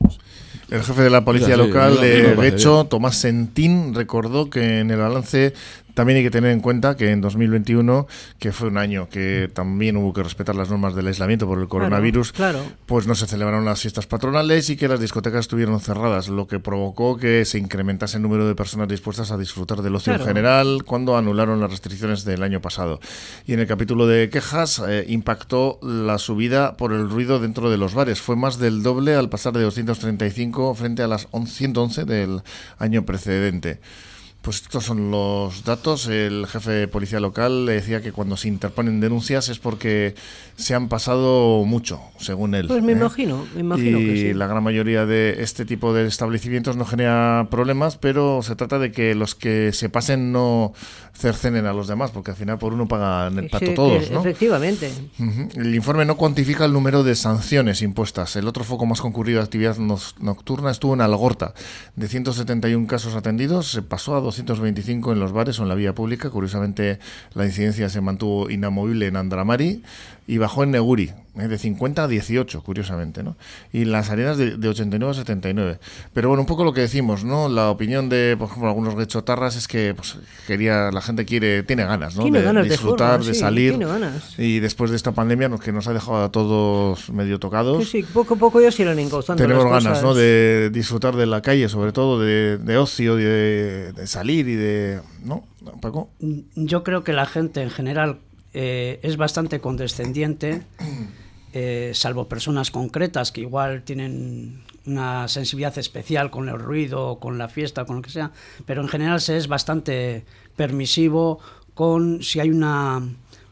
Speaker 1: El jefe de la policía
Speaker 5: Sí,
Speaker 1: local de
Speaker 5: bien.
Speaker 1: Tomás Sentín, recordó que en el balance también hay que tener en cuenta que en 2021, que fue un año que también hubo que respetar las normas del aislamiento por el coronavirus,
Speaker 4: claro.
Speaker 1: pues no se celebraron las fiestas patronales y que las discotecas estuvieron cerradas, lo que provocó que se incrementase el número de personas dispuestas a disfrutar del ocio
Speaker 4: Claro.
Speaker 1: en general cuando anularon las restricciones del año pasado. Y en el capítulo de quejas eh, impactó la subida por el ruido dentro de los bares. Fue más del doble al pasar de 235 frente a las 11 111 del año precedente. Pues estos son los datos. El jefe de policía local le decía que cuando se interponen denuncias es porque se han pasado mucho, según él.
Speaker 4: Pues me
Speaker 1: ¿eh?
Speaker 4: imagino, me imagino
Speaker 1: y
Speaker 4: que sí.
Speaker 1: la gran mayoría de este tipo de establecimientos no genera problemas, pero se trata de que los que se pasen no cercenen a los demás, porque al final por uno pagan el pato
Speaker 4: Sí,
Speaker 1: todos, ¿no?
Speaker 4: Efectivamente.
Speaker 1: El informe no cuantifica el número de sanciones impuestas. El otro foco más concurrido de actividad nocturna estuvo en Algorta. De 171 casos atendidos, se pasó a 225 en los bares o en la vía pública. Curiosamente, la incidencia se mantuvo inamovible en Andramari y bajó en Neguri, ¿eh? de 50 a 18, curiosamente, ¿no? Y en las arenas de, de 89 a 79. Pero bueno, un poco lo que decimos, ¿no? La opinión de, por ejemplo, algunos gechotarras es que pues, quería, la gente quiere, tiene ganas, ¿no?
Speaker 4: Tiene
Speaker 1: de
Speaker 4: ganas de
Speaker 1: disfrutar,
Speaker 4: juerga,
Speaker 1: de
Speaker 4: sí,
Speaker 1: salir.
Speaker 4: tiene ganas.
Speaker 1: Y después de esta pandemia, nos- que nos ha dejado a todos medio tocados,
Speaker 4: Que sí, poco a poco ya se irán encauzando
Speaker 1: tenemos
Speaker 4: las
Speaker 1: ganas,
Speaker 4: cosas.
Speaker 1: ¿no? De disfrutar de la calle, sobre todo de, de ocio, de, de salir y de... ¿No, Paco?
Speaker 6: Yo creo que la gente en general eh, es bastante condescendiente, eh, salvo personas concretas que igual tienen una sensibilidad especial con el ruido, con la fiesta, con lo que sea, pero en general se es bastante permisivo con si hay una,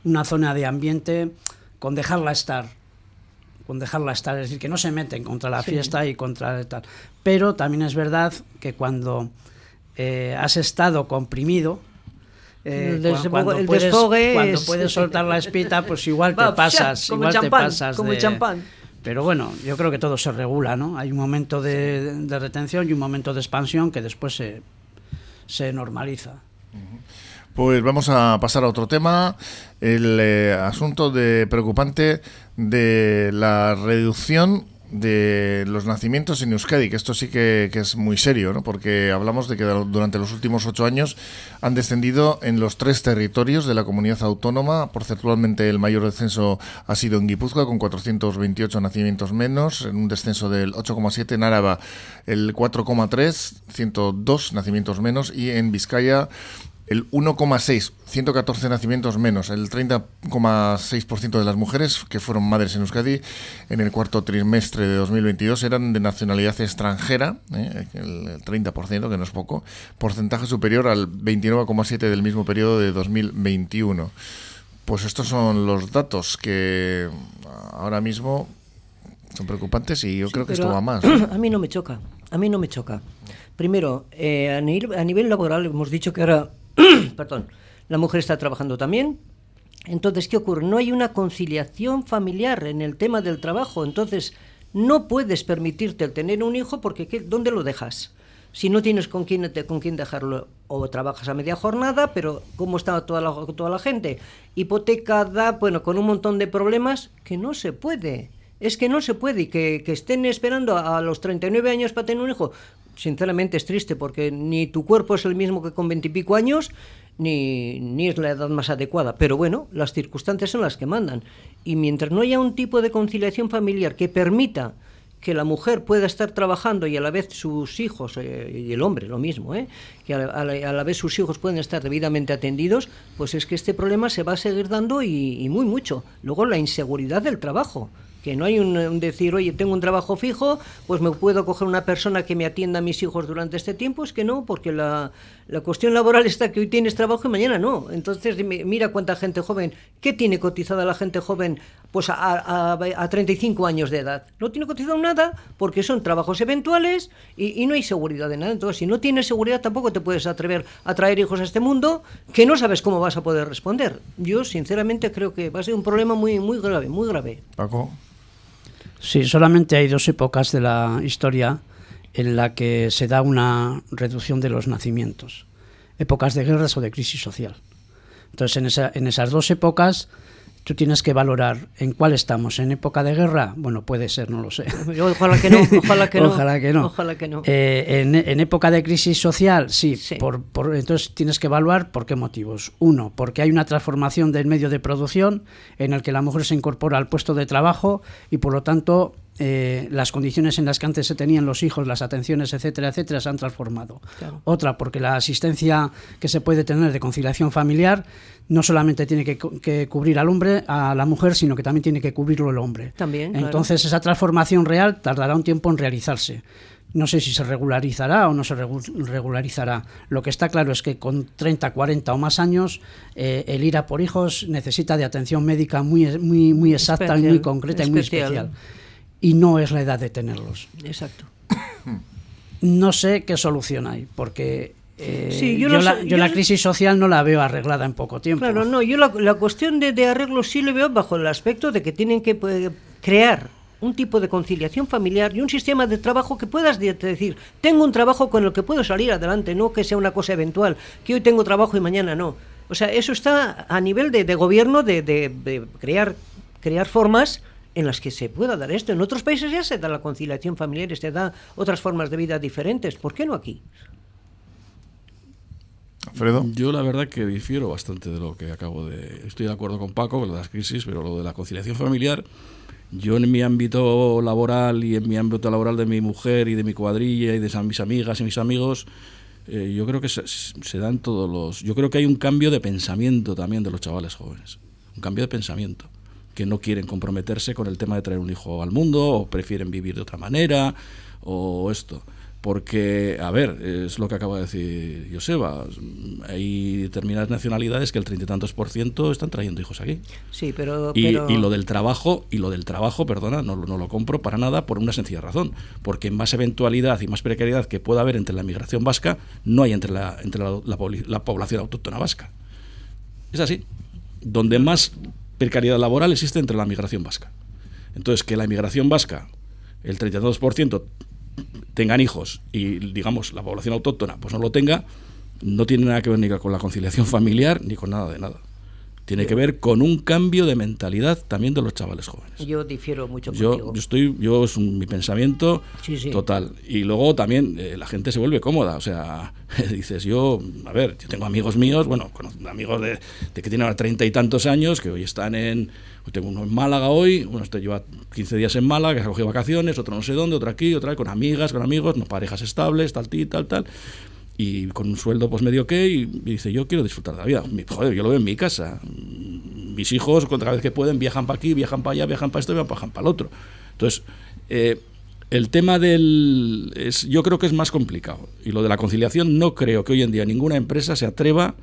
Speaker 6: una zona de ambiente, con dejarla estar. con dejarla estar, es decir, que no se meten contra la fiesta y contra tal. Pero también es verdad que cuando eh, has estado comprimido, eh, cuando, puedes, cuando puedes soltar la espita, pues igual te pasas, igual te pasas
Speaker 4: como champán.
Speaker 6: Pero bueno, yo creo que todo se regula, ¿no? Hay un momento de, retención y un momento de expansión que después se, se normaliza.
Speaker 1: Pues vamos a pasar a otro tema, el eh, asunto de preocupante de la reducción de los nacimientos en Euskadi, que esto sí que, es muy serio, ¿no? porque hablamos de que durante los últimos ocho años han descendido en los tres territorios de la comunidad autónoma. Porcentualmente el mayor descenso ha sido en Guipúzcoa, con 428 nacimientos menos, en un descenso del 8,7, en Áraba el 4,3, 102 nacimientos menos, y en Vizcaya el 1,6, 114 nacimientos menos, el 30,6% de las mujeres que fueron madres en Euskadi en el cuarto trimestre de 2022 eran de nacionalidad extranjera, ¿eh? el 30%, que no es poco, porcentaje superior al 29,7% del mismo periodo de 2021. Pues estos son los datos que ahora mismo son preocupantes y yo creo que esto va más.
Speaker 4: A mí no me choca, a mí no me choca. Primero, eh, a, nivel, a nivel laboral hemos dicho que ahora perdón, la mujer está trabajando también. Entonces, ¿qué ocurre? No hay una conciliación familiar en el tema del trabajo. Entonces, no puedes permitirte el tener un hijo porque ¿dónde lo dejas? Si no tienes con quién, con quién dejarlo, o trabajas a media jornada, pero ¿cómo está toda la, toda la gente? Hipotecada, bueno, con un montón de problemas que no se puede. Es que no se puede y que, que estén esperando a los 39 años para tener un hijo sinceramente es triste porque ni tu cuerpo es el mismo que con veintipico años, ni, ni es la edad más adecuada. Pero bueno, las circunstancias son las que mandan. Y mientras no haya un tipo de conciliación familiar que permita que la mujer pueda estar trabajando y a la vez sus hijos, eh, y el hombre lo mismo, eh, que a la, vez sus hijos pueden estar debidamente atendidos, pues es que este problema se va a seguir dando y muy mucho. Luego la inseguridad del trabajo que no hay un, decir, oye, tengo un trabajo fijo, pues me puedo coger una persona que me atienda a mis hijos durante este tiempo, es que no, porque la, la cuestión laboral está que hoy tienes trabajo y mañana no. Entonces, mira cuánta gente joven, ¿qué tiene cotizada la gente joven pues a, a, a 35 años de edad? No tiene cotizado nada porque son trabajos eventuales y, y, no hay seguridad de nada. Entonces, si no tienes seguridad, tampoco te puedes atrever a traer hijos a este mundo que no sabes cómo vas a poder responder. Yo, sinceramente, creo que va a ser un problema muy, muy grave, muy grave.
Speaker 1: Paco.
Speaker 6: Sí, solamente hay dos épocas de la historia en la que se da una reducción de los nacimientos. Épocas de guerras o de crisis social. Entonces, en, esa, en esas dos épocas tú tienes que valorar en cuál estamos. ¿En época de guerra? Bueno, puede ser, no lo sé.
Speaker 4: Ojalá que no, ojalá que no.
Speaker 6: ojalá que no.
Speaker 4: Ojalá que no.
Speaker 6: Eh, en, época de crisis social, sí. Por, entonces tienes que evaluar por qué motivos. Uno, porque hay una transformación del medio de producción en el que la mujer se incorpora al puesto de trabajo y por lo tanto eh, las condiciones en las que antes se tenían los hijos, las atenciones, etcétera, etcétera, se han transformado. Otra, porque la asistencia que se puede tener de conciliación familiar no solamente tiene que, cubrir al hombre, a la mujer, sino que también tiene que cubrirlo el hombre.
Speaker 4: También.
Speaker 6: Entonces, esa transformación real tardará un tiempo en realizarse. No sé si se regularizará o no se regularizará. Lo que está claro es que con 30, 40 o más años, eh, el ir a por hijos necesita de atención médica muy, muy, muy exacta y muy concreta y muy especial y no es la edad de tenerlos.
Speaker 4: Exacto.
Speaker 6: No sé qué solución hay, porque eh, yo, la, crisis social no la veo arreglada en poco tiempo.
Speaker 4: Claro, no, yo la, cuestión de, arreglo sí lo veo bajo el aspecto de que tienen que pues, crear un tipo de conciliación familiar y un sistema de trabajo que puedas decir, tengo un trabajo con el que puedo salir adelante, no que sea una cosa eventual, que hoy tengo trabajo y mañana no. O sea, eso está a nivel de, gobierno de, de, crear, crear formas en las que se pueda dar esto. En otros países ya se da la conciliación familiar, se da otras formas de vida diferentes. ¿Por qué no aquí?
Speaker 1: Alfredo.
Speaker 5: Yo la verdad que difiero bastante de lo que acabo de... Estoy de acuerdo con Paco, con las crisis, pero lo de la conciliación familiar, yo en mi ámbito laboral y en mi ámbito laboral de mi mujer y de mi cuadrilla y de mis amigas y mis amigos, eh, yo creo que se, se dan todos los... Yo creo que hay un cambio de pensamiento también de los chavales jóvenes. Un cambio de pensamiento que no quieren comprometerse con el tema de traer un hijo al mundo o prefieren vivir de otra manera o esto. Porque, a ver, es lo que acaba de decir Joseba. Hay determinadas nacionalidades que el treinta y tantos por ciento están trayendo hijos aquí.
Speaker 4: Sí, pero
Speaker 5: y,
Speaker 4: pero...
Speaker 5: y, lo del trabajo, y lo del trabajo, perdona, no, no, lo compro para nada por una sencilla razón. Porque más eventualidad y más precariedad que pueda haber entre la migración vasca, no hay entre la, entre la, la, la población autóctona vasca. Es así. Donde más precariedad laboral existe entre la migración vasca. Entonces, que la inmigración vasca, el 32%, tengan hijos y, digamos, la población autóctona pues no lo tenga, no tiene nada que ver ni con la conciliación familiar ni con nada de nada. Tiene que ver con un cambio de mentalidad también de los chavales jóvenes.
Speaker 4: Yo difiero mucho
Speaker 5: yo,
Speaker 4: contigo.
Speaker 5: Yo estoy, yo es un, mi pensamiento
Speaker 4: sí, sí.
Speaker 5: total. Y luego también eh, la gente se vuelve cómoda. O sea, dices, yo, a ver, yo tengo amigos míos, bueno, amigos de, de que tienen ahora treinta y tantos años, que hoy están en, tengo uno en Málaga hoy, uno este lleva 15 días en Málaga, que se ha cogido vacaciones, otro no sé dónde, otro aquí, otra con amigas, con amigos, no parejas estables, tal, tal, tal, tal y con un sueldo pues medio que y, dice yo quiero disfrutar de la vida joder yo lo veo en mi casa. Mis hijos cada vez que pueden viajan para aquí viajan para allá viajan para esto viajan para el otro. Entonces eh, el tema del es, yo creo que es más complicado. Y lo de la conciliación no creo que hoy en día ninguna empresa se atreva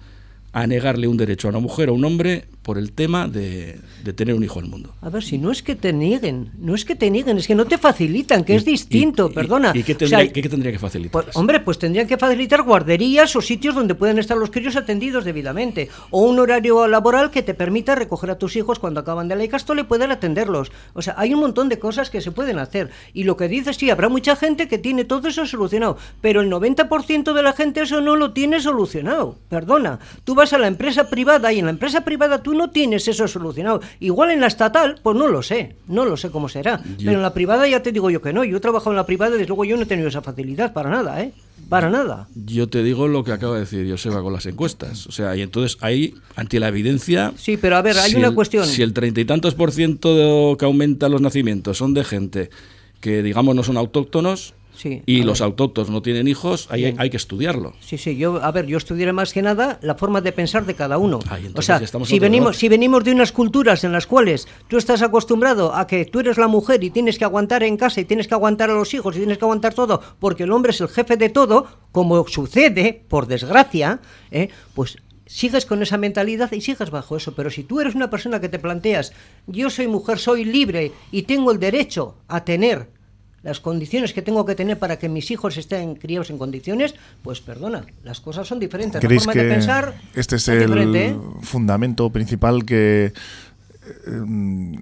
Speaker 5: a negarle un derecho a una mujer o a un hombre por el tema de, de, tener un hijo al mundo.
Speaker 4: A ver, si no es que te nieguen, no es que te nieguen, es que no te facilitan, que
Speaker 5: y,
Speaker 4: es distinto,
Speaker 5: y,
Speaker 4: perdona.
Speaker 5: ¿Y, qué tendría, o sea, ¿qué, qué tendría que facilitar?
Speaker 4: Pues, hombre, pues tendrían que facilitar guarderías o sitios donde puedan estar los críos atendidos debidamente, o un horario laboral que te permita recoger a tus hijos cuando acaban de la ICASTO y poder atenderlos. O sea, hay un montón de cosas que se pueden hacer. Y lo que dices, sí, habrá mucha gente que tiene todo eso solucionado, pero el 90% de la gente eso no lo tiene solucionado. Perdona, tú vas a la empresa privada y en la empresa privada tú no tienes eso solucionado. Igual en la estatal, pues no lo sé, no lo sé cómo será. Yo... Pero en la privada ya te digo yo que no. Yo he trabajado en la privada y desde luego yo no he tenido esa facilidad para nada, ¿eh? Para nada.
Speaker 5: Yo te digo lo que acaba de decir Joseba con las encuestas. O sea, y entonces ahí, ante la evidencia.
Speaker 4: Sí, pero a ver, hay
Speaker 5: si
Speaker 4: una
Speaker 5: el,
Speaker 4: cuestión.
Speaker 5: Si el treinta y tantos por ciento de que aumenta los nacimientos son de gente que, digamos, no son autóctonos,
Speaker 4: Sí,
Speaker 5: y los autóctonos no tienen hijos, hay, hay, que estudiarlo.
Speaker 4: Sí, sí, yo, a ver, yo estudiaré más que nada la forma de pensar de cada uno.
Speaker 5: Ay,
Speaker 4: o sea, si venimos, si venimos de unas culturas en las cuales tú estás acostumbrado a que tú eres la mujer y tienes que aguantar en casa y tienes que aguantar a los hijos y tienes que aguantar todo porque el hombre es el jefe de todo, como sucede, por desgracia, ¿eh? pues sigues con esa mentalidad y sigues bajo eso. Pero si tú eres una persona que te planteas, yo soy mujer, soy libre y tengo el derecho a tener las condiciones que tengo que tener para que mis hijos estén criados en condiciones, pues perdona, las cosas son diferentes. La forma
Speaker 1: que
Speaker 4: de pensar
Speaker 1: este es el
Speaker 4: diferente, ¿eh?
Speaker 1: fundamento principal que eh,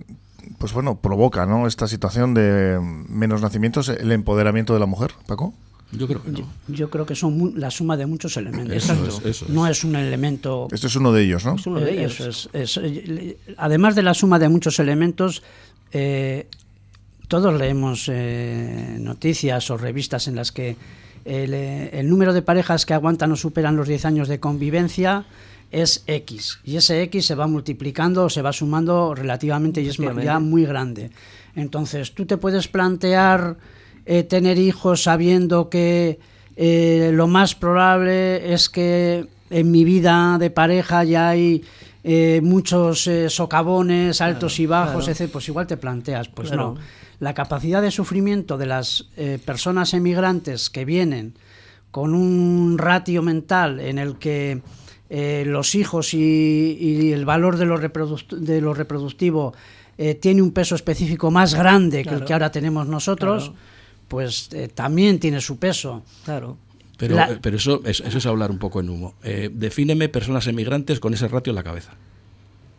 Speaker 1: pues bueno, provoca ¿no? esta situación de menos nacimientos, el empoderamiento de la mujer, Paco?
Speaker 5: Yo creo que no.
Speaker 6: Yo, yo creo que son la suma de muchos elementos.
Speaker 5: Eso es, eso
Speaker 6: no
Speaker 5: es.
Speaker 6: un elemento.
Speaker 1: Este es uno de ellos, ¿no?
Speaker 4: Es uno de ellos.
Speaker 6: Es, es, además de la suma de muchos elementos, eh, todos leemos eh, noticias o revistas en las que el, eh, el, número de parejas que aguantan o superan los 10 años de convivencia es X. Y ese X se va multiplicando o se va sumando relativamente y es ya muy grande. Entonces, tú te puedes plantear eh, tener hijos sabiendo que eh, lo más probable es que en mi vida de pareja ya hay eh, muchos socavones altos
Speaker 4: claro,
Speaker 6: y bajos,
Speaker 4: claro.
Speaker 6: etc. Pues igual te planteas, pues
Speaker 4: Claro.
Speaker 6: no la capacidad de sufrimiento de las eh, personas emigrantes que vienen con un ratio mental en el que eh, los hijos y, y, el valor de lo, reproduct de lo reproductivo eh, tiene un peso específico más grande
Speaker 4: Claro.
Speaker 6: que el que ahora tenemos nosotros,
Speaker 4: Claro.
Speaker 6: pues eh, también tiene su peso.
Speaker 4: Claro.
Speaker 5: Pero,
Speaker 6: La-
Speaker 5: pero eso, es, eso es hablar un poco en humo. Eh, defíneme personas emigrantes con ese ratio en la cabeza.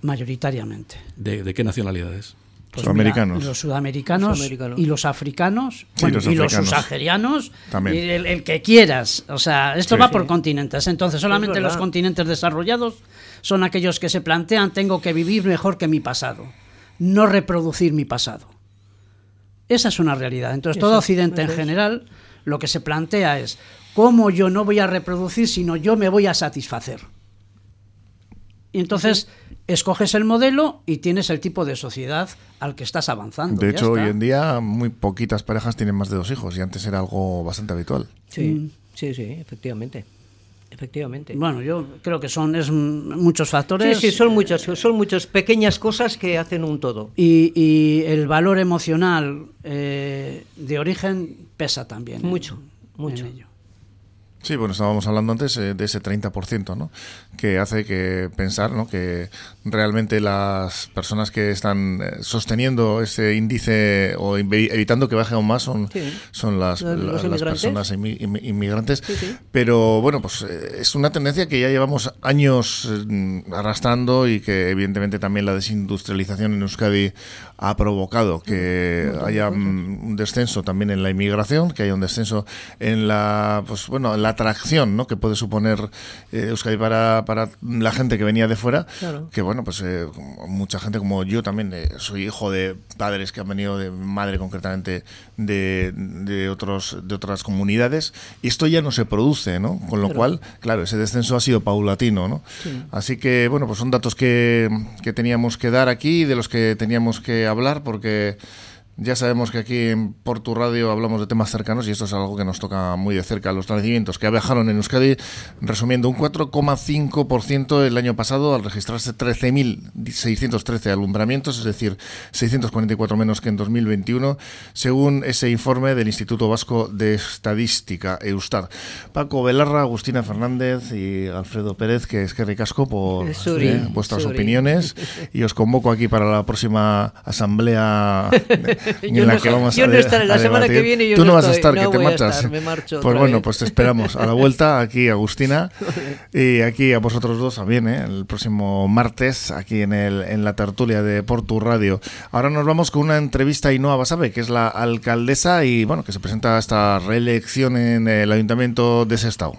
Speaker 6: Mayoritariamente.
Speaker 5: ¿De, de qué nacionalidades?
Speaker 6: Pues
Speaker 1: Sudamericanos.
Speaker 6: mira, los sudamericanos
Speaker 4: Sudamericanos.
Speaker 6: y los africanos
Speaker 1: Sí,
Speaker 6: bueno,
Speaker 1: los
Speaker 6: y los subsaharianos
Speaker 1: También.
Speaker 6: y el, el que quieras. O sea, esto
Speaker 1: Sí.
Speaker 6: va
Speaker 1: Sí.
Speaker 6: por continentes. Entonces, solamente los continentes desarrollados son aquellos que se plantean tengo que vivir mejor que mi pasado, no reproducir mi pasado. Esa es una realidad. Entonces, todo
Speaker 4: Eso,
Speaker 6: Occidente en general lo que se plantea es cómo yo no voy a reproducir, sino yo me voy a satisfacer. Y entonces escoges el modelo y tienes el tipo de sociedad al que estás avanzando.
Speaker 1: De hecho, hoy en día muy poquitas parejas tienen más de dos hijos y antes era algo bastante habitual.
Speaker 4: Sí,
Speaker 6: Mm.
Speaker 4: sí, sí, efectivamente. Efectivamente.
Speaker 6: Bueno, yo creo que son es, muchos factores.
Speaker 4: Sí, sí, son muchas, son muchas pequeñas cosas que hacen un todo.
Speaker 6: Y, y el valor emocional eh, de origen pesa también.
Speaker 4: Mucho,
Speaker 6: mucho. ello.
Speaker 1: Sí, bueno, estábamos hablando antes eh, de ese 30%, ¿no? Que hace que pensar, ¿no? Que realmente las personas que están eh, sosteniendo ese índice o evitando que baje aún más son, son las, las personas inmigrantes. Pero bueno, pues eh, es una tendencia que ya llevamos años arrastrando y que evidentemente también la desindustrialización en Euskadi ha provocado que haya un descenso también en la inmigración, que haya un descenso en la, pues bueno, en la atracción ¿no? que puede suponer eh, Euskadi para, para la gente que venía de fuera, que bueno, pues eh, mucha gente como yo también eh, soy hijo de padres que han venido de madre concretamente de, de, otros, de otras comunidades, y esto ya no se produce, ¿no? Con lo cual, claro, ese descenso ha sido paulatino, ¿no? Así que, bueno, pues son datos que, que teníamos que dar aquí, de los que teníamos que hablar, porque ya sabemos que aquí en Portu Radio hablamos de temas cercanos y esto es algo que nos toca muy de cerca. Los nacimientos que viajaron en Euskadi, resumiendo, un 4,5% el año pasado al registrarse 13.613 alumbramientos, es decir, 644 menos que en 2021, según ese informe del Instituto Vasco de Estadística, Eustar. Paco Belarra, Agustina Fernández y Alfredo Pérez, que es que ricasco por eh, vuestras opiniones y os convoco aquí para la próxima asamblea.
Speaker 4: yo no, que vamos yo no estaré la semana que viene. Yo
Speaker 1: Tú
Speaker 4: no,
Speaker 1: vas a estar, que te marchas. me marcho pues bueno, pues te esperamos a la vuelta aquí, Agustina, y aquí a vosotros dos también, ¿eh? el próximo martes, aquí en, el, en la tertulia de Portu Radio. Ahora nos vamos con una entrevista a Inoa Basabe, que es la alcaldesa y bueno, que se presenta a esta reelección en el Ayuntamiento de Sestao.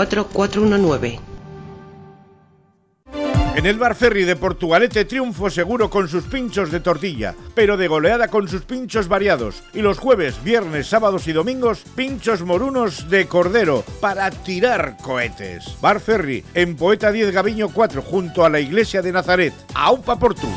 Speaker 10: 419.
Speaker 11: En el Bar Ferry de Portugalete triunfo seguro con sus pinchos de tortilla, pero de goleada con sus pinchos variados. Y los jueves, viernes, sábados y domingos, pinchos morunos de cordero para tirar cohetes. Bar Ferry, en Poeta 10 Gaviño 4, junto a la iglesia de Nazaret. ¡Aupa Portu!